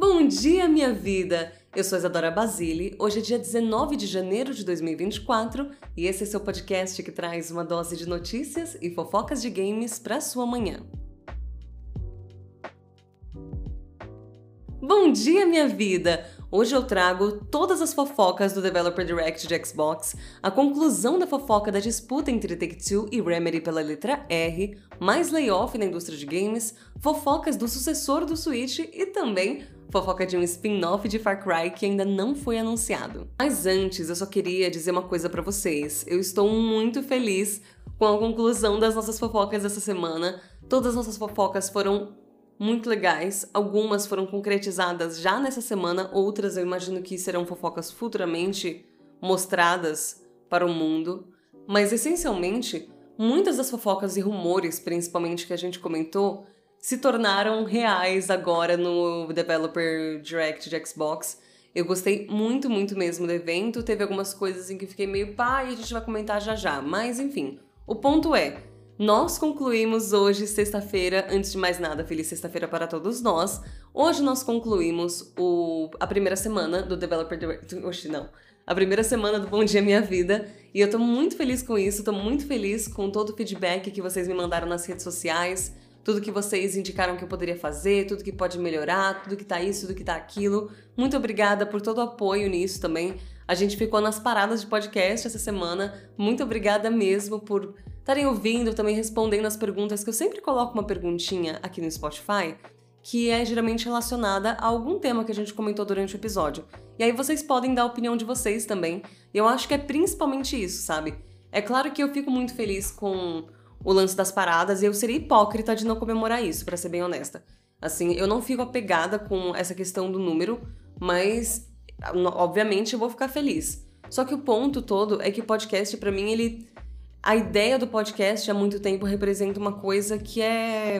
Bom dia, minha vida! Eu sou Isadora Basile, hoje é dia 19 de janeiro de 2024 e esse é seu podcast que traz uma dose de notícias e fofocas de games para sua manhã. Bom dia, minha vida! Hoje eu trago todas as fofocas do Developer Direct de Xbox, a conclusão da fofoca da disputa entre Take-Two e Remedy pela letra R, mais layoff na indústria de games, fofocas do sucessor do Switch e também fofoca de um spin-off de Far Cry que ainda não foi anunciado. Mas antes, eu só queria dizer uma coisa para vocês. Eu estou muito feliz com a conclusão das nossas fofocas dessa semana. Todas as nossas fofocas foram muito legais. Algumas foram concretizadas já nessa semana, outras eu imagino que serão fofocas futuramente mostradas para o mundo. Mas essencialmente, muitas das fofocas e rumores, principalmente que a gente comentou, se tornaram reais agora no Developer Direct de Xbox. Eu gostei muito, muito mesmo do evento. Teve algumas coisas em que fiquei meio pá e a gente vai comentar já já. Mas enfim, o ponto é: nós concluímos hoje, sexta-feira, antes de mais nada, feliz sexta-feira para todos nós. Hoje nós concluímos o, a primeira semana do Developer. Oxe, não. A primeira semana do Bom Dia Minha Vida. E eu tô muito feliz com isso, tô muito feliz com todo o feedback que vocês me mandaram nas redes sociais, tudo que vocês indicaram que eu poderia fazer, tudo que pode melhorar, tudo que tá isso, tudo que tá aquilo. Muito obrigada por todo o apoio nisso também. A gente ficou nas paradas de podcast essa semana. Muito obrigada mesmo por estarem ouvindo, também respondendo as perguntas, que eu sempre coloco uma perguntinha aqui no Spotify, que é geralmente relacionada a algum tema que a gente comentou durante o episódio. E aí vocês podem dar a opinião de vocês também. E eu acho que é principalmente isso, sabe? É claro que eu fico muito feliz com o lance das paradas e eu seria hipócrita de não comemorar isso, para ser bem honesta. Assim, eu não fico apegada com essa questão do número, mas obviamente eu vou ficar feliz. Só que o ponto todo é que o podcast para mim ele a ideia do podcast há muito tempo representa uma coisa que é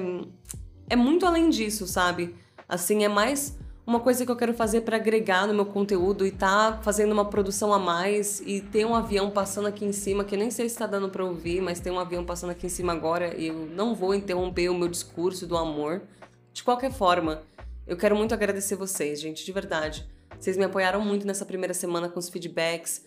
é muito além disso, sabe? Assim, é mais uma coisa que eu quero fazer para agregar no meu conteúdo e tá fazendo uma produção a mais e ter um avião passando aqui em cima, que nem sei se tá dando para ouvir, mas tem um avião passando aqui em cima agora e eu não vou interromper o meu discurso do amor. De qualquer forma, eu quero muito agradecer vocês, gente, de verdade. Vocês me apoiaram muito nessa primeira semana com os feedbacks.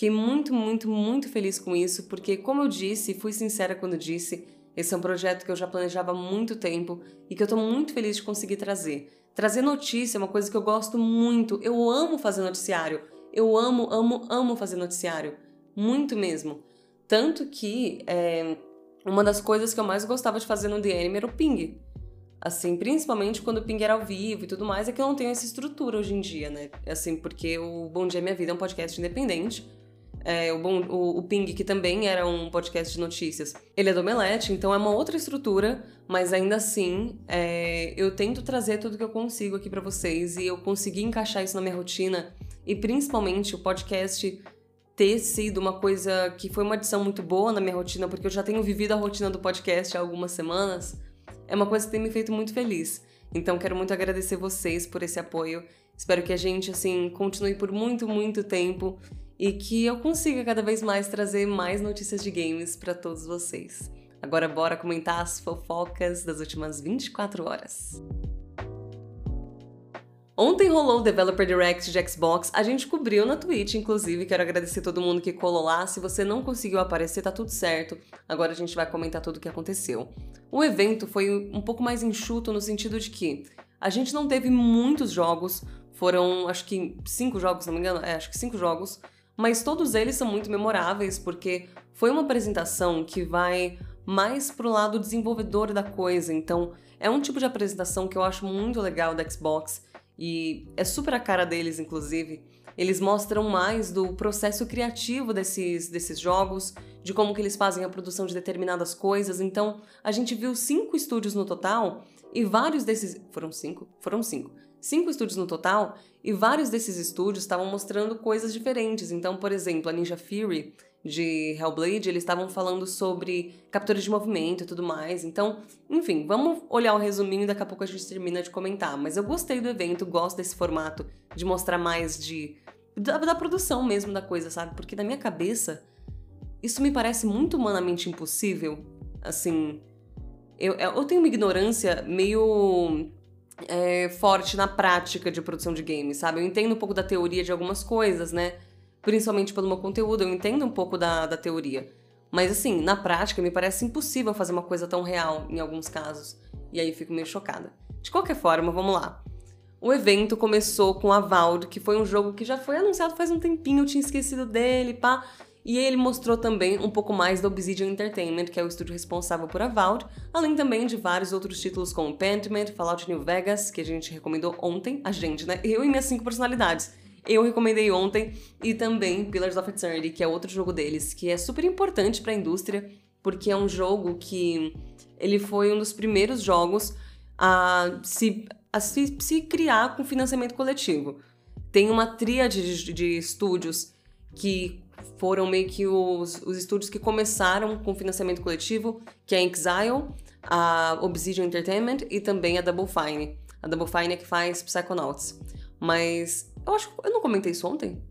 Fiquei muito, muito, muito feliz com isso, porque, como eu disse, fui sincera quando disse, esse é um projeto que eu já planejava há muito tempo e que eu tô muito feliz de conseguir trazer. Trazer notícia é uma coisa que eu gosto muito. Eu amo fazer noticiário. Eu amo, amo, amo fazer noticiário. Muito mesmo. Tanto que é, uma das coisas que eu mais gostava de fazer no Anime era o ping. Assim, principalmente quando o ping era ao vivo e tudo mais, é que eu não tenho essa estrutura hoje em dia, né? Assim, porque o Bom Dia Minha Vida é um podcast independente é, o, bom, o, o, Ping, que também era um podcast de notícias, ele é do Omelete, então é uma outra estrutura, mas ainda assim é, eu tento trazer tudo que eu consigo aqui para vocês e eu consegui encaixar isso na minha rotina e principalmente o podcast ter sido uma coisa que foi uma adição muito boa na minha rotina, porque eu já tenho vivido a rotina do podcast há algumas semanas, é uma coisa que tem me feito muito feliz. Então quero muito agradecer vocês por esse apoio. Espero que a gente assim continue por muito, muito tempo e que eu consiga cada vez mais trazer mais notícias de games para todos vocês. Agora bora comentar as fofocas das últimas 24 horas. Ontem rolou o Developer Direct de Xbox, a gente cobriu na Twitch, inclusive, quero agradecer todo mundo que colou lá. Se você não conseguiu aparecer, tá tudo certo. Agora a gente vai comentar tudo o que aconteceu. O evento foi um pouco mais enxuto no sentido de que a gente não teve muitos jogos, foram acho que cinco jogos, se não me engano, é, acho que cinco jogos mas todos eles são muito memoráveis porque foi uma apresentação que vai mais pro lado desenvolvedor da coisa. Então, é um tipo de apresentação que eu acho muito legal da Xbox e é super a cara deles, inclusive. Eles mostram mais do processo criativo desses, desses jogos, de como que eles fazem a produção de determinadas coisas. Então, a gente viu cinco estúdios no total e vários desses. Foram cinco? Foram cinco cinco estúdios no total, e vários desses estúdios estavam mostrando coisas diferentes. Então, por exemplo, a Ninja Fury de Hellblade, eles estavam falando sobre captura de movimento e tudo mais. Então, enfim, vamos olhar o resuminho e daqui a pouco a gente termina de comentar. Mas eu gostei do evento, gosto desse formato de mostrar mais de da, da produção mesmo da coisa, sabe? Porque na minha cabeça isso me parece muito humanamente impossível. Assim, eu, eu tenho uma ignorância meio é, forte na prática de produção de games, sabe? Eu entendo um pouco da teoria de algumas coisas, né? Principalmente pelo meu conteúdo, eu entendo um pouco da, da teoria. Mas assim, na prática, me parece impossível fazer uma coisa tão real em alguns casos. E aí fico meio chocada. De qualquer forma, vamos lá. O evento começou com Avowed, que foi um jogo que já foi anunciado faz um tempinho, eu tinha esquecido dele, pá. E ele mostrou também um pouco mais da Obsidian Entertainment, que é o estúdio responsável por Avowed, além também de vários outros títulos como Pentiment, Fallout New Vegas, que a gente recomendou ontem, a gente, né? Eu e minhas cinco personalidades. Eu recomendei ontem, e também Pillars of Eternity, que é outro jogo deles, que é super importante para a indústria, porque é um jogo que ele foi um dos primeiros jogos a se, a se, se criar com financiamento coletivo. Tem uma tríade de, de estúdios que foram meio que os, os estúdios que começaram com financiamento coletivo, que é a Exile, a Obsidian Entertainment e também a Double Fine. A Double Fine é que faz Psychonauts. Mas eu acho que eu não comentei isso ontem.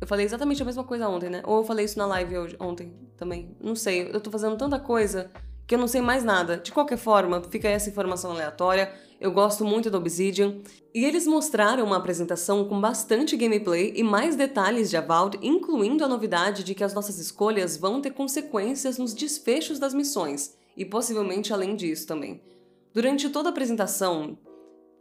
Eu falei exatamente a mesma coisa ontem, né? Ou eu falei isso na live hoje, ontem também. Não sei, eu tô fazendo tanta coisa que eu não sei mais nada. De qualquer forma, fica essa informação aleatória. Eu gosto muito do Obsidian. E eles mostraram uma apresentação com bastante gameplay e mais detalhes de Avowed, incluindo a novidade de que as nossas escolhas vão ter consequências nos desfechos das missões, e possivelmente além disso também. Durante toda a apresentação,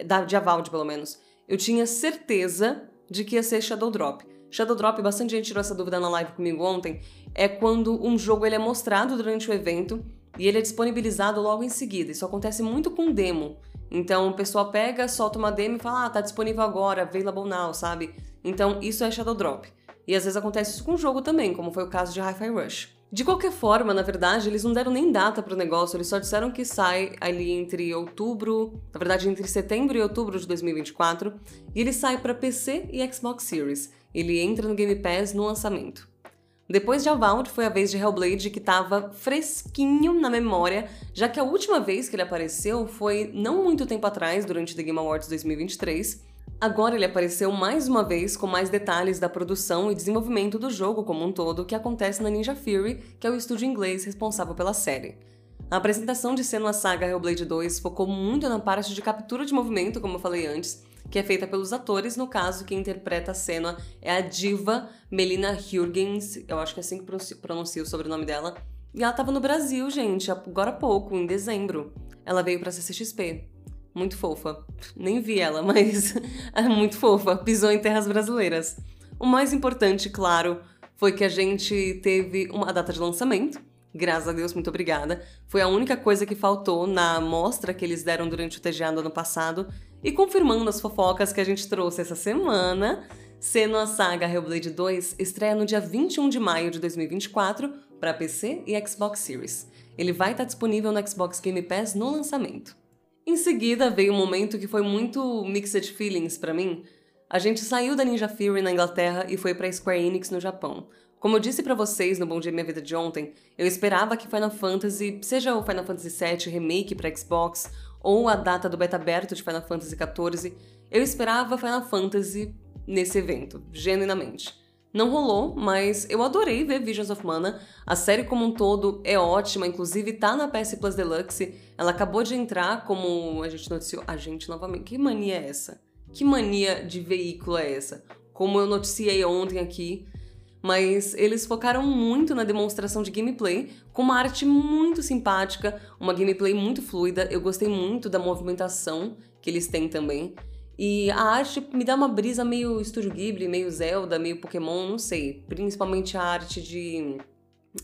da, de Avowed pelo menos, eu tinha certeza de que ia ser Shadow Drop. Shadow Drop, bastante gente tirou essa dúvida na live comigo ontem, é quando um jogo ele é mostrado durante o evento e ele é disponibilizado logo em seguida. Isso acontece muito com demo. Então, o pessoal pega, solta uma demo e fala, ah, tá disponível agora, available now, sabe? Então, isso é Shadow Drop. E às vezes acontece isso com o jogo também, como foi o caso de Hi-Fi Rush. De qualquer forma, na verdade, eles não deram nem data para o negócio, eles só disseram que sai ali entre outubro, na verdade, entre setembro e outubro de 2024, e ele sai para PC e Xbox Series. Ele entra no Game Pass no lançamento. Depois de Avowed, foi a vez de Hellblade que estava fresquinho na memória, já que a última vez que ele apareceu foi não muito tempo atrás, durante The Game Awards 2023. Agora ele apareceu mais uma vez com mais detalhes da produção e desenvolvimento do jogo como um todo que acontece na Ninja Fury, que é o estúdio inglês responsável pela série. A apresentação de Senua Saga Hellblade 2 focou muito na parte de captura de movimento, como eu falei antes, que é feita pelos atores. No caso, quem interpreta a cena é a diva Melina Hurgens, eu acho que é assim que pronuncia o sobrenome dela. E ela estava no Brasil, gente, agora há pouco, em dezembro. Ela veio pra CCXP. Muito fofa. Nem vi ela, mas é muito fofa. Pisou em terras brasileiras. O mais importante, claro, foi que a gente teve uma data de lançamento. Graças a Deus, muito obrigada. Foi a única coisa que faltou na mostra que eles deram durante o TGA do ano passado, e confirmando as fofocas que a gente trouxe essa semana, sendo a saga Hellblade 2 estreia no dia 21 de maio de 2024 para PC e Xbox Series. Ele vai estar disponível no Xbox Game Pass no lançamento. Em seguida veio um momento que foi muito mixed feelings para mim. A gente saiu da Ninja Fury na Inglaterra e foi para Square Enix no Japão. Como eu disse para vocês no Bom Dia Minha Vida de ontem, eu esperava que Final Fantasy, seja o Final Fantasy VII Remake para Xbox ou a data do beta aberto de Final Fantasy XIV, eu esperava Final Fantasy nesse evento, genuinamente. Não rolou, mas eu adorei ver Visions of Mana. A série como um todo é ótima, inclusive tá na PS Plus Deluxe. Ela acabou de entrar como a gente noticiou. A gente novamente. Que mania é essa? Que mania de veículo é essa? Como eu noticiei ontem aqui, mas eles focaram muito na demonstração de gameplay, com uma arte muito simpática, uma gameplay muito fluida. Eu gostei muito da movimentação que eles têm também. E a arte me dá uma brisa meio Estúdio Ghibli, meio Zelda, meio Pokémon, não sei. Principalmente a arte de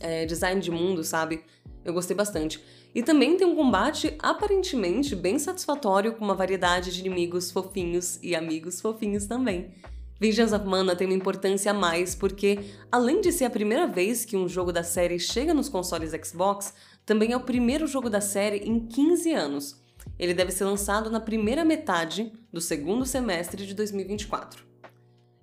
é, design de mundo, sabe? Eu gostei bastante. E também tem um combate aparentemente bem satisfatório com uma variedade de inimigos fofinhos e amigos fofinhos também. Vengeance of Mana tem uma importância a mais porque, além de ser a primeira vez que um jogo da série chega nos consoles Xbox, também é o primeiro jogo da série em 15 anos. Ele deve ser lançado na primeira metade do segundo semestre de 2024.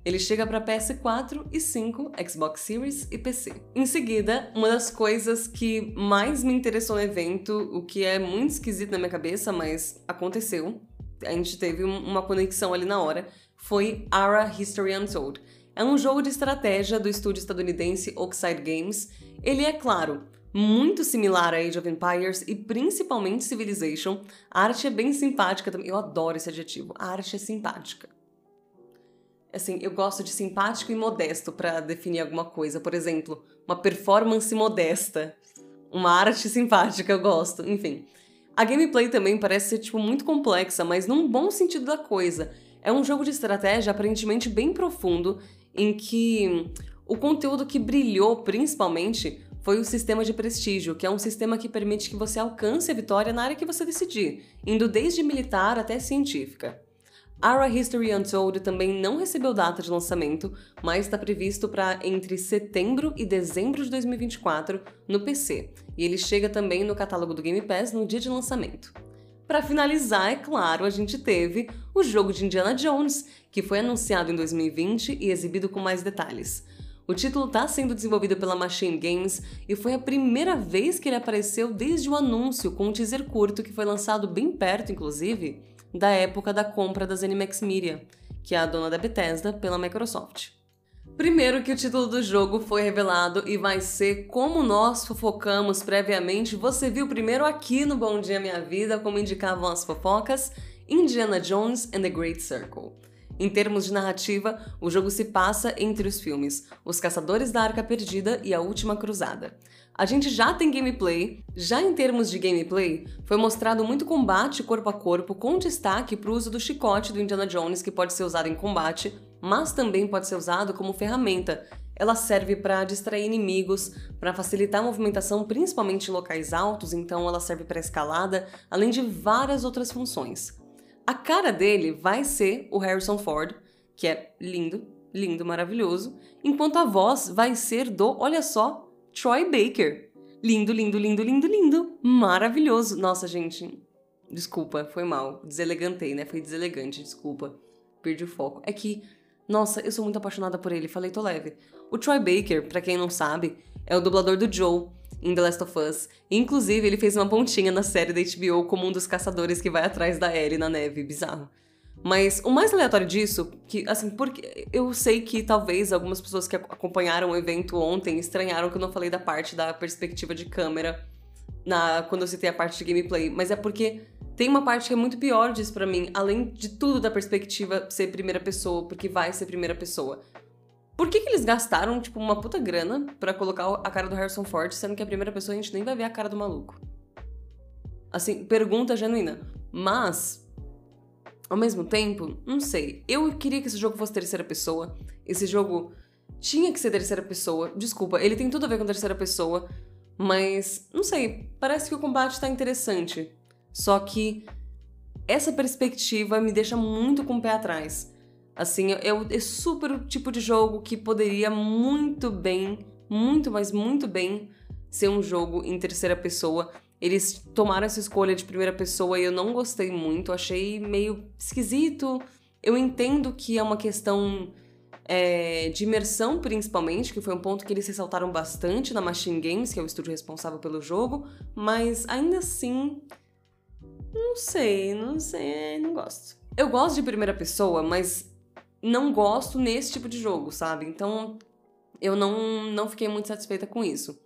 Ele chega para PS4 e 5, Xbox Series e PC. Em seguida, uma das coisas que mais me interessou no evento, o que é muito esquisito na minha cabeça, mas aconteceu, a gente teve uma conexão ali na hora, foi Ara History Untold. É um jogo de estratégia do estúdio estadunidense Oxide Games. Ele é, claro, muito similar a Age of Empires e principalmente Civilization. A arte é bem simpática também. Eu adoro esse adjetivo. A arte é simpática. Assim, eu gosto de simpático e modesto para definir alguma coisa. Por exemplo, uma performance modesta. Uma arte simpática, eu gosto. Enfim. A gameplay também parece ser, tipo, muito complexa, mas num bom sentido da coisa. É um jogo de estratégia aparentemente bem profundo, em que o conteúdo que brilhou, principalmente, foi o sistema de prestígio, que é um sistema que permite que você alcance a vitória na área que você decidir, indo desde militar até científica. Ara History Untold também não recebeu data de lançamento, mas está previsto para entre setembro e dezembro de 2024 no PC, e ele chega também no catálogo do Game Pass no dia de lançamento. Para finalizar, é claro, a gente teve o jogo de Indiana Jones, que foi anunciado em 2020 e exibido com mais detalhes. O título está sendo desenvolvido pela Machine Games e foi a primeira vez que ele apareceu desde o anúncio com um teaser curto que foi lançado bem perto, inclusive, da época da compra da ZeniMax Media, que é a dona da Bethesda, pela Microsoft. Primeiro que o título do jogo foi revelado e vai ser como nós fofocamos previamente. Você viu primeiro aqui no Bom Dia Minha Vida, como indicavam as fofocas, Indiana Jones and the Great Circle. Em termos de narrativa, o jogo se passa entre os filmes Os Caçadores da Arca Perdida e A Última Cruzada. A gente já tem gameplay, já em termos de gameplay, foi mostrado muito combate corpo a corpo, com destaque para o uso do chicote do Indiana Jones, que pode ser usado em combate, mas também pode ser usado como ferramenta. Ela serve para distrair inimigos, para facilitar a movimentação, principalmente em locais altos, então ela serve para escalada, além de várias outras funções. A cara dele vai ser o Harrison Ford, que é lindo, lindo, maravilhoso, enquanto a voz vai ser do, olha só, Troy Baker. Lindo, lindo, lindo, lindo, lindo, maravilhoso. Nossa, gente, desculpa, foi mal, deselegantei, né? Foi deselegante, desculpa. Perdi o foco. É que nossa, eu sou muito apaixonada por ele, falei, tô leve. O Troy Baker, para quem não sabe, é o dublador do Joe em The Last of Us. Inclusive, ele fez uma pontinha na série da HBO como um dos caçadores que vai atrás da Ellie na neve, bizarro. Mas o mais aleatório disso, que assim, porque eu sei que talvez algumas pessoas que acompanharam o evento ontem estranharam que eu não falei da parte da perspectiva de câmera na quando eu citei a parte de gameplay, mas é porque tem uma parte que é muito pior disso para mim, além de tudo da perspectiva ser primeira pessoa, porque vai ser primeira pessoa. Por que, que eles gastaram, tipo, uma puta grana para colocar a cara do Harrison Ford, sendo que a primeira pessoa a gente nem vai ver a cara do maluco? Assim, pergunta genuína. Mas, ao mesmo tempo, não sei. Eu queria que esse jogo fosse terceira pessoa. Esse jogo tinha que ser terceira pessoa. Desculpa, ele tem tudo a ver com terceira pessoa. Mas, não sei, parece que o combate tá interessante. Só que essa perspectiva me deixa muito com o pé atrás. Assim, é, é super o tipo de jogo que poderia muito bem, muito, mas muito bem, ser um jogo em terceira pessoa. Eles tomaram essa escolha de primeira pessoa e eu não gostei muito, achei meio esquisito. Eu entendo que é uma questão é, de imersão, principalmente, que foi um ponto que eles ressaltaram bastante na Machine Games, que é o estúdio responsável pelo jogo, mas ainda assim não sei, não sei, não gosto. Eu gosto de primeira pessoa, mas não gosto nesse tipo de jogo, sabe? Então eu não, não fiquei muito satisfeita com isso.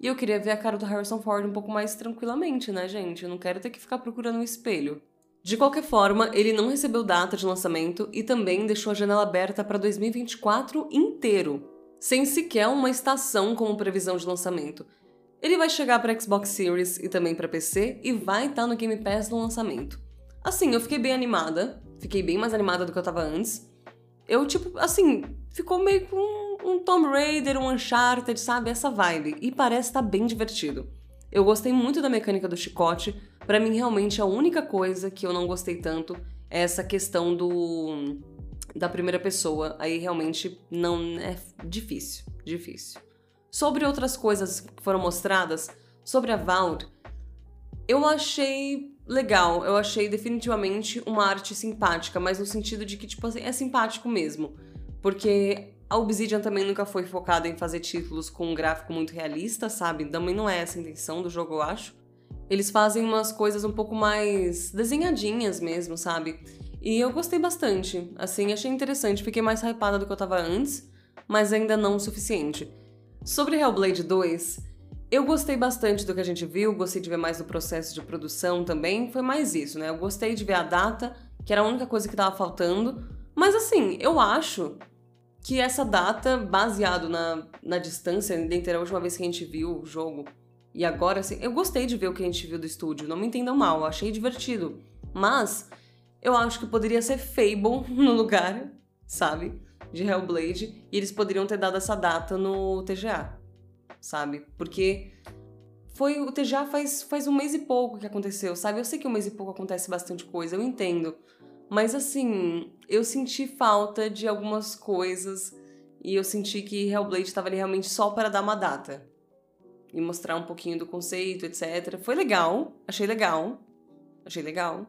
E eu queria ver a cara do Harrison Ford um pouco mais tranquilamente, né, gente? Eu não quero ter que ficar procurando um espelho. De qualquer forma, ele não recebeu data de lançamento e também deixou a janela aberta para 2024 inteiro, sem sequer uma estação como previsão de lançamento. Ele vai chegar para Xbox Series e também para PC e vai estar tá no Game Pass no lançamento. Assim, eu fiquei bem animada, fiquei bem mais animada do que eu tava antes. Eu, tipo, assim, ficou meio com um Tomb Raider, um Uncharted, sabe? Essa vibe. E parece estar tá bem divertido. Eu gostei muito da mecânica do chicote. Para mim, realmente, a única coisa que eu não gostei tanto é essa questão do da primeira pessoa. Aí realmente não é difícil, difícil. Sobre outras coisas que foram mostradas, sobre a Valve, eu achei legal, eu achei definitivamente uma arte simpática, mas no sentido de que, tipo assim, é simpático mesmo. Porque a Obsidian também nunca foi focada em fazer títulos com um gráfico muito realista, sabe? Também não é essa a intenção do jogo, eu acho. Eles fazem umas coisas um pouco mais desenhadinhas mesmo, sabe? E eu gostei bastante. Assim, achei interessante. Fiquei mais hypada do que eu tava antes, mas ainda não o suficiente. Sobre Hellblade 2, Eu gostei bastante do que a gente viu, gostei de ver mais do processo de produção também. Foi mais isso, né? Eu gostei de ver a data, que era a única coisa que tava faltando. Mas assim, eu acho que essa data, baseado na, na distância, dentre a última vez que a gente viu o jogo e agora, assim, eu gostei de ver o que a gente viu do estúdio, não me entendam mal, achei divertido. Mas eu acho que poderia ser Fable no lugar, sabe? De Hellblade, e eles poderiam ter dado essa data no TGA sabe? Porque foi o TGA faz, faz um mês e pouco que aconteceu, sabe? Eu sei que um mês e pouco acontece bastante coisa, eu entendo. Mas assim, eu senti falta de algumas coisas e eu senti que Hellblade estava ali realmente só para dar uma data e mostrar um pouquinho do conceito, etc. Foi legal, achei legal, achei legal,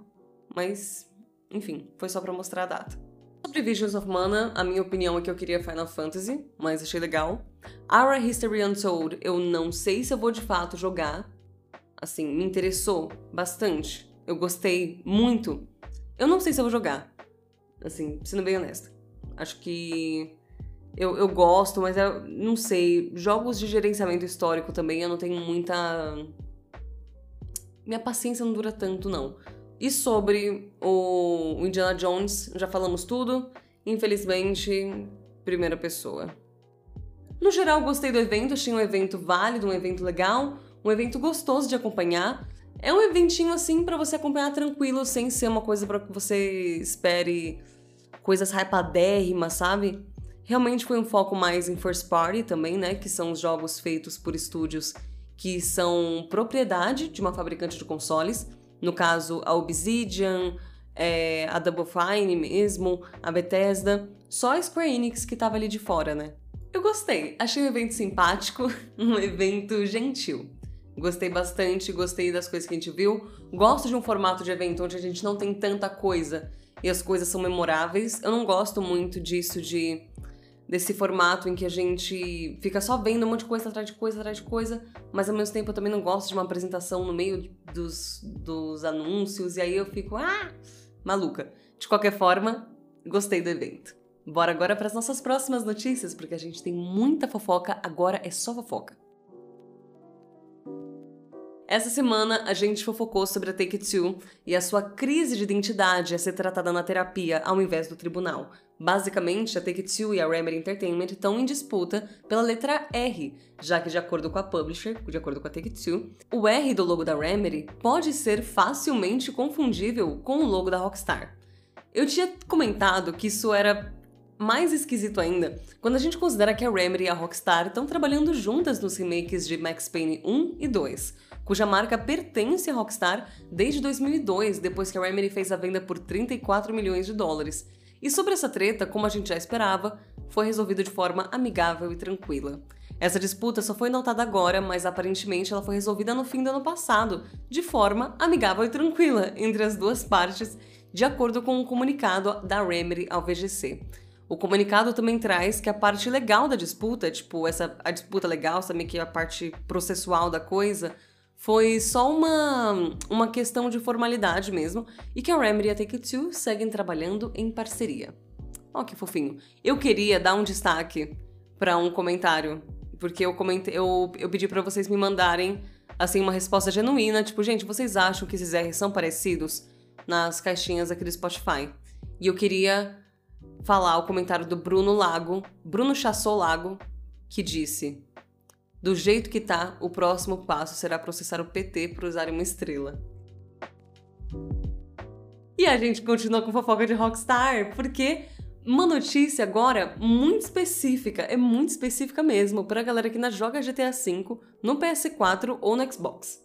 mas enfim, foi só para mostrar a data. Sobre Visions of Mana, a minha opinião é que eu queria Final Fantasy, mas achei legal. Our History Untold, eu não sei se eu vou de fato jogar. Assim, me interessou bastante. Eu gostei muito. Eu não sei se eu vou jogar. Assim, sendo bem honesta. Acho que eu, eu gosto, mas eu não sei. Jogos de gerenciamento histórico também eu não tenho muita. Minha paciência não dura tanto, não. E sobre o Indiana Jones, já falamos tudo. Infelizmente, primeira pessoa. No geral, gostei do evento, achei um evento válido, um evento legal, um evento gostoso de acompanhar. É um eventinho assim para você acompanhar tranquilo, sem ser uma coisa para que você espere coisas hypadérrimas, sabe? Realmente foi um foco mais em first party também, né? Que são os jogos feitos por estúdios que são propriedade de uma fabricante de consoles. No caso, a Obsidian, é, a Double Fine mesmo, a Bethesda. Só a Square Enix que tava ali de fora, né? Eu gostei, achei o evento simpático, um evento gentil. Gostei bastante, gostei das coisas que a gente viu. Gosto de um formato de evento onde a gente não tem tanta coisa e as coisas são memoráveis. Eu não gosto muito disso de desse formato em que a gente fica só vendo um monte de coisa atrás de coisa atrás de coisa, mas ao mesmo tempo eu também não gosto de uma apresentação no meio dos, dos anúncios, e aí eu fico, ah, maluca. De qualquer forma, gostei do evento. Bora agora para as nossas próximas notícias, porque a gente tem muita fofoca, agora é só fofoca. Essa semana a gente fofocou sobre a Take-Two e a sua crise de identidade a ser tratada na terapia ao invés do tribunal. Basicamente, a Take-Two e a Remedy Entertainment estão em disputa pela letra R, já que de acordo com a publisher, de acordo com a Take-Two, o R do logo da Remedy pode ser facilmente confundível com o logo da Rockstar. Eu tinha comentado que isso era mais esquisito ainda quando a gente considera que a Remedy e a Rockstar estão trabalhando juntas nos remakes de Max Payne 1 e 2 cuja marca pertence à Rockstar desde 2002, depois que a Remedy fez a venda por 34 milhões de dólares. E sobre essa treta, como a gente já esperava, foi resolvida de forma amigável e tranquila. Essa disputa só foi notada agora, mas aparentemente ela foi resolvida no fim do ano passado, de forma amigável e tranquila entre as duas partes, de acordo com um comunicado da Remedy ao VGC. O comunicado também traz que a parte legal da disputa, tipo, essa a disputa legal, sabe que a parte processual da coisa, foi só uma, uma questão de formalidade mesmo e que a Remedy e a Take-Two seguem trabalhando em parceria. Ó, oh, que fofinho. Eu queria dar um destaque para um comentário, porque eu comentei, eu, eu pedi para vocês me mandarem assim uma resposta genuína, tipo, gente, vocês acham que esses R's são parecidos nas caixinhas aqui do Spotify? E eu queria falar o comentário do Bruno Lago, Bruno Chassou Lago, que disse: do jeito que tá, o próximo passo será processar o PT por usar uma estrela. E a gente continua com fofoca de Rockstar, porque uma notícia agora muito específica, é muito específica mesmo, pra galera que ainda joga GTA V no PS4 ou no Xbox.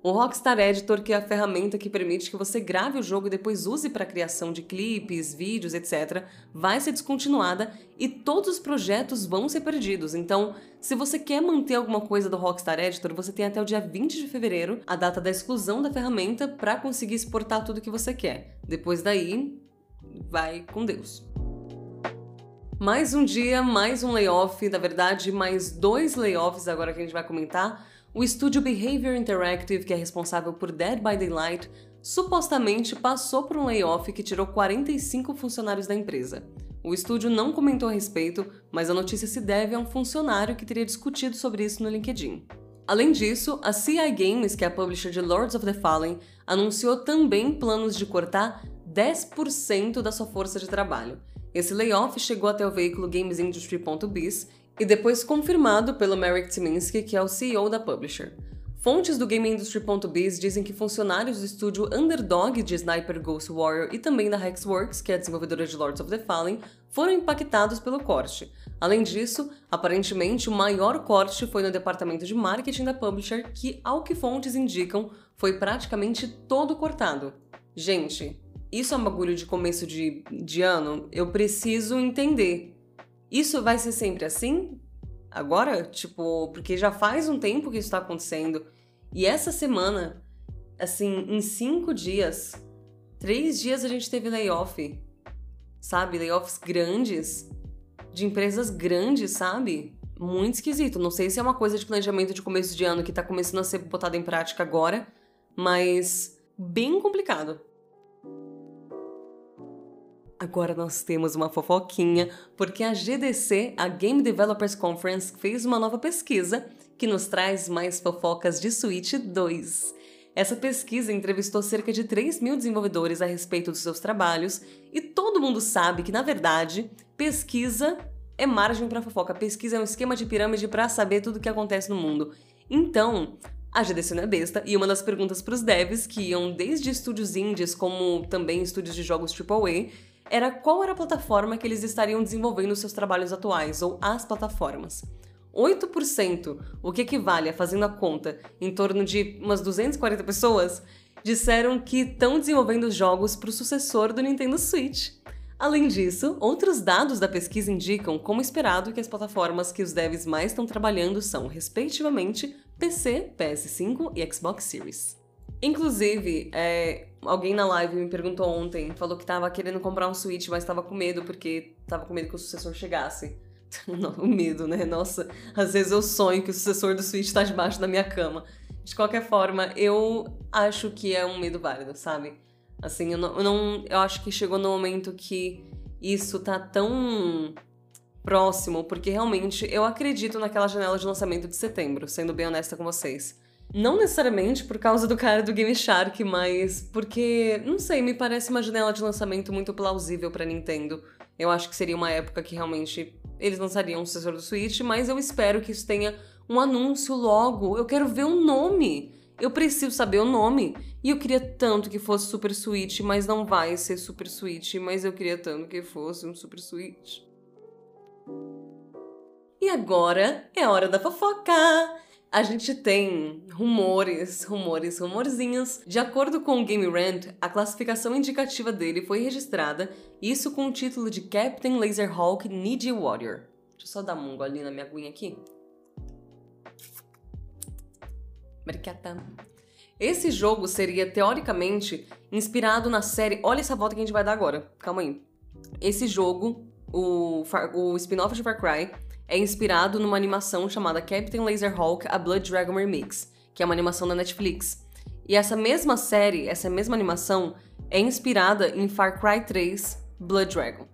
O Rockstar Editor, que é a ferramenta que permite que você grave o jogo e depois use para a criação de clipes, vídeos, etc., vai ser descontinuada e todos os projetos vão ser perdidos. Então, se você quer manter alguma coisa do Rockstar Editor, você tem até o dia 20 de fevereiro, a data da exclusão da ferramenta, para conseguir exportar tudo que você quer. Depois daí, vai com Deus. Mais um dia, mais um layoff, na verdade, mais dois layoffs agora que a gente vai comentar. O estúdio Behavior Interactive, que é responsável por Dead by Daylight, supostamente passou por um layoff que tirou 45 funcionários da empresa. O estúdio não comentou a respeito, mas a notícia se deve a um funcionário que teria discutido sobre isso no LinkedIn. Além disso, a CI Games, que é a publisher de Lords of the Fallen, anunciou também planos de cortar 10% da sua força de trabalho. Esse layoff chegou até o veículo GamesIndustry.biz e depois confirmado pelo Merrick Timinski, que é o CEO da publisher. Fontes do GameIndustry.biz dizem que funcionários do estúdio Underdog de Sniper Ghost Warrior e também da Hexworks, que é a desenvolvedora de Lords of the Fallen, foram impactados pelo corte. Além disso, aparentemente o maior corte foi no departamento de marketing da publisher, que, ao que fontes indicam, foi praticamente todo cortado. Gente, isso é um bagulho de começo de, de ano? Eu preciso entender. Isso vai ser sempre assim? Agora? Tipo, porque já faz um tempo que isso tá acontecendo. E essa semana, assim, em cinco dias, três dias a gente teve layoff. Sabe? Layoffs grandes. De empresas grandes, sabe? Muito esquisito. Não sei se é uma coisa de planejamento de começo de ano que tá começando a ser botada em prática agora, mas bem complicado. Agora nós temos uma fofoquinha, porque a GDC, a Game Developers Conference, fez uma nova pesquisa que nos traz mais fofocas de Switch 2. Essa pesquisa entrevistou cerca de 3 mil desenvolvedores a respeito dos seus trabalhos e todo mundo sabe que, na verdade, pesquisa é margem para fofoca. Pesquisa é um esquema de pirâmide para saber tudo o que acontece no mundo. Então, a GDC não é besta, e uma das perguntas para os devs, que iam desde estúdios indies como também estúdios de jogos AAA, era qual era a plataforma que eles estariam desenvolvendo seus trabalhos atuais, ou as plataformas. 8%, o que equivale a fazendo a conta em torno de umas 240 pessoas, disseram que estão desenvolvendo jogos para o sucessor do Nintendo Switch. Além disso, outros dados da pesquisa indicam, como esperado, que as plataformas que os devs mais estão trabalhando são, respectivamente, PC, PS5 e Xbox Series. Inclusive, é, alguém na live me perguntou ontem, falou que tava querendo comprar um Switch, mas tava com medo porque tava com medo que o sucessor chegasse. o medo, né? Nossa, às vezes eu sonho que o sucessor do Switch tá debaixo da minha cama. De qualquer forma, eu acho que é um medo válido, sabe? Assim, eu não, eu não. Eu acho que chegou no momento que isso tá tão próximo, porque realmente eu acredito naquela janela de lançamento de setembro, sendo bem honesta com vocês. Não necessariamente por causa do cara do Game Shark, mas porque, não sei, me parece uma janela de lançamento muito plausível para Nintendo. Eu acho que seria uma época que realmente eles lançariam o sucessor do Switch, mas eu espero que isso tenha um anúncio logo. Eu quero ver o um nome. Eu preciso saber o nome. E eu queria tanto que fosse Super Switch, mas não vai ser Super Switch, mas eu queria tanto que fosse um Super Switch. E agora é hora da fofoca! A gente tem rumores, rumores, rumorzinhos. De acordo com o Game Rant, a classificação indicativa dele foi registrada, isso com o título de Captain Laserhawk Ninja Warrior. Deixa eu só dar um golinho na minha aguinha aqui. Mercata. Esse jogo seria, teoricamente, inspirado na série... Olha essa volta que a gente vai dar agora. Calma aí. Esse jogo, o, o spin-off de Far Cry, é inspirado numa animação chamada Captain Laserhawk A Blood Dragon Remix, que é uma animação da Netflix. E essa mesma série, essa mesma animação, é inspirada em Far Cry 3 Blood Dragon.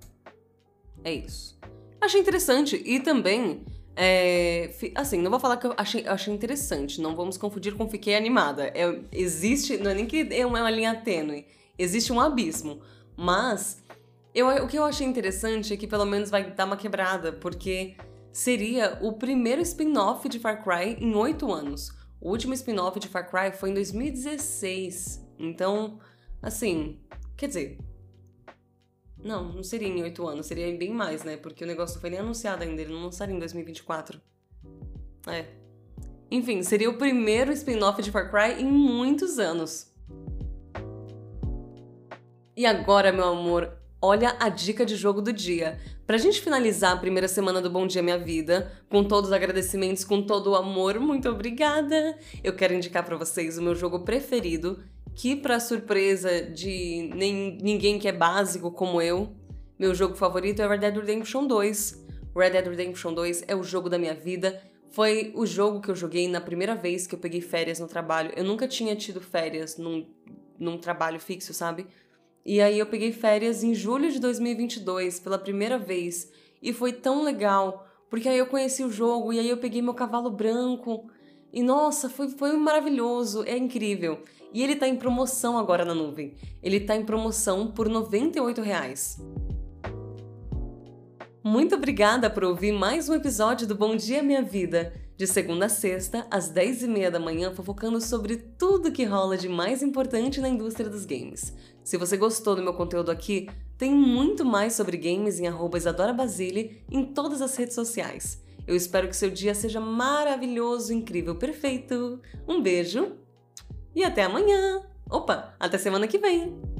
É isso. Achei interessante e também. É, assim, não vou falar que eu achei, achei interessante, não vamos confundir com fiquei animada. É, existe, não é nem que é uma, linha tênue, existe um abismo. Mas eu, o que eu achei interessante é que pelo menos vai dar uma quebrada, porque seria o primeiro spin-off de Far Cry em oito anos. O último spin-off de Far Cry foi em 2016. Então, assim, quer dizer. Não, não seria em oito anos, seria bem mais, né? Porque o negócio não foi nem anunciado ainda, ele não lançaria em 2024. É. Enfim, seria o primeiro spin-off de Far Cry em muitos anos. E agora, meu amor, olha a dica de jogo do dia. Pra gente finalizar a primeira semana do Bom Dia Minha Vida, com todos os agradecimentos, com todo o amor, muito obrigada! Eu quero indicar para vocês o meu jogo preferido, que para surpresa de nem, ninguém que é básico como eu, meu jogo favorito é Red Dead Redemption 2. Red Dead Redemption 2 é o jogo da minha vida. Foi o jogo que eu joguei na primeira vez que eu peguei férias no trabalho. Eu nunca tinha tido férias num, num trabalho fixo, sabe? E aí eu peguei férias em julho de 2022 pela primeira vez e foi tão legal, porque aí eu conheci o jogo e aí eu peguei meu cavalo branco E nossa, foi, foi maravilhoso, é incrível. E ele tá em promoção agora na nuvem. Ele tá em promoção por 98 reais. Muito obrigada por ouvir mais um episódio do Bom Dia Minha Vida. De segunda a sexta, às 10h30 da manhã, fofocando sobre tudo que rola de mais importante na indústria dos games. Se você gostou do meu conteúdo aqui, tem muito mais sobre games em arroba Isadora Basile em todas as redes sociais. Eu espero que seu dia seja maravilhoso, incrível, perfeito. Um beijo e até amanhã! Opa, até semana que vem!